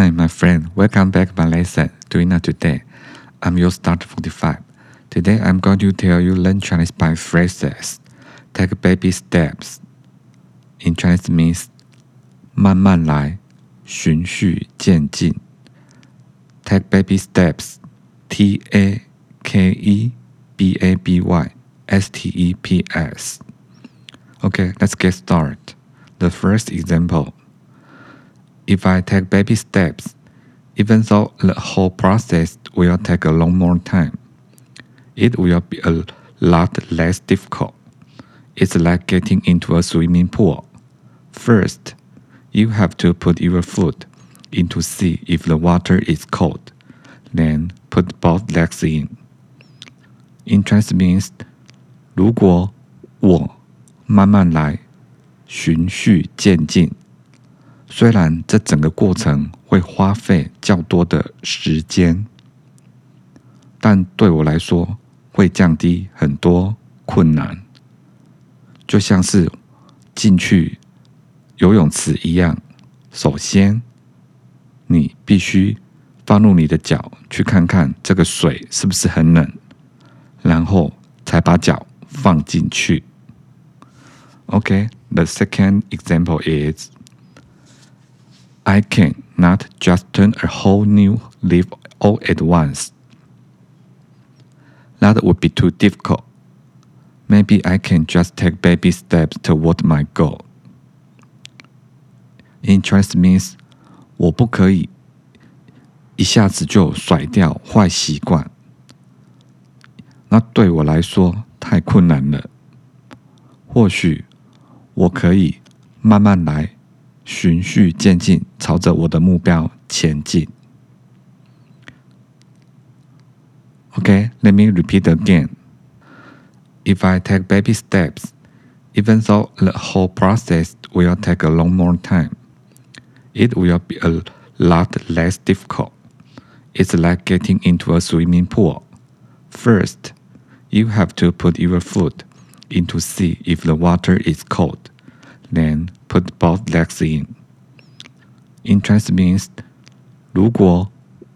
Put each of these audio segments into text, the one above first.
Hi, my friend. Welcome back my lesson. Doing that today. I'm your start 45. Today I'm going to tell you learn Chinese by phrases. Take baby steps. In Chinese means 慢慢来，循序渐进。Take baby steps. T A K E B A B Y S T E P S. Okay, let's get started. The first example. If I take baby steps, even though the whole process will take a long more time, it will be a lot less difficult. It's like getting into a swimming pool. First, you have to put your foot in to see if the water is cold. Then put both legs in. Interest means 如果我慢慢来，循序渐进。 虽然这整个过程会花费较多的时间，但对我来说会降低很多困难，就像是进去游泳池一样。首先，你必须放入你的脚去看看这个水是不是很冷，然后才把脚放进去。OK，the second example is. I can not just turn a whole new leaf all at once. That would be too difficult. Maybe I can just take baby steps toward my goal. Interest means 我不可以一下子就甩掉坏习惯，那对我来说太困难了。或许我可以慢慢来。 循序渐进，朝着我的目标前进。Okay, let me repeat again. If I take baby steps, even though the whole process will take a long more time, it will be a lot less difficult. It's like getting into a swimming pool. First, you have to put your foot in to see if the water is cold. Then put both legs in. Interest means 如果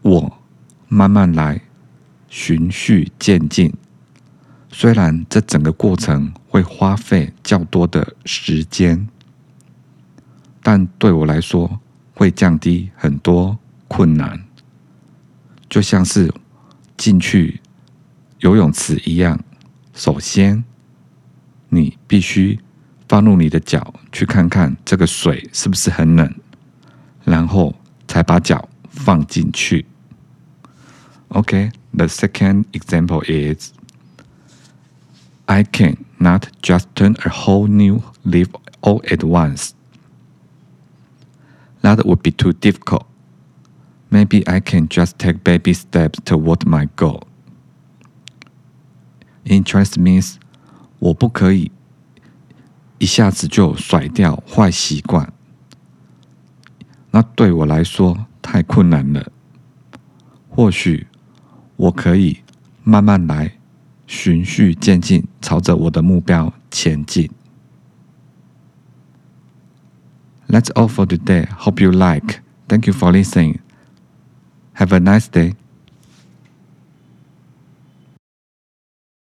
我慢慢来，循序渐进。虽然这整个过程会花费较多的时间，但对我来说会降低很多困难，就像是进去游泳池一样。首先，你必须。放入你的脚去看看这个水是不是很冷，然后才把脚放进去。Okay, the second example is I can not just turn a whole new leaf all at once. That would be too difficult. Maybe I can just take baby steps toward my goal. Interest means 我不可以 一下子就甩掉坏习惯，那对我来说太困难了。或许我可以慢慢来，循序渐进，朝着我的目标前进。That's all for today. Hope you like. Thank you for listening. Have a nice day.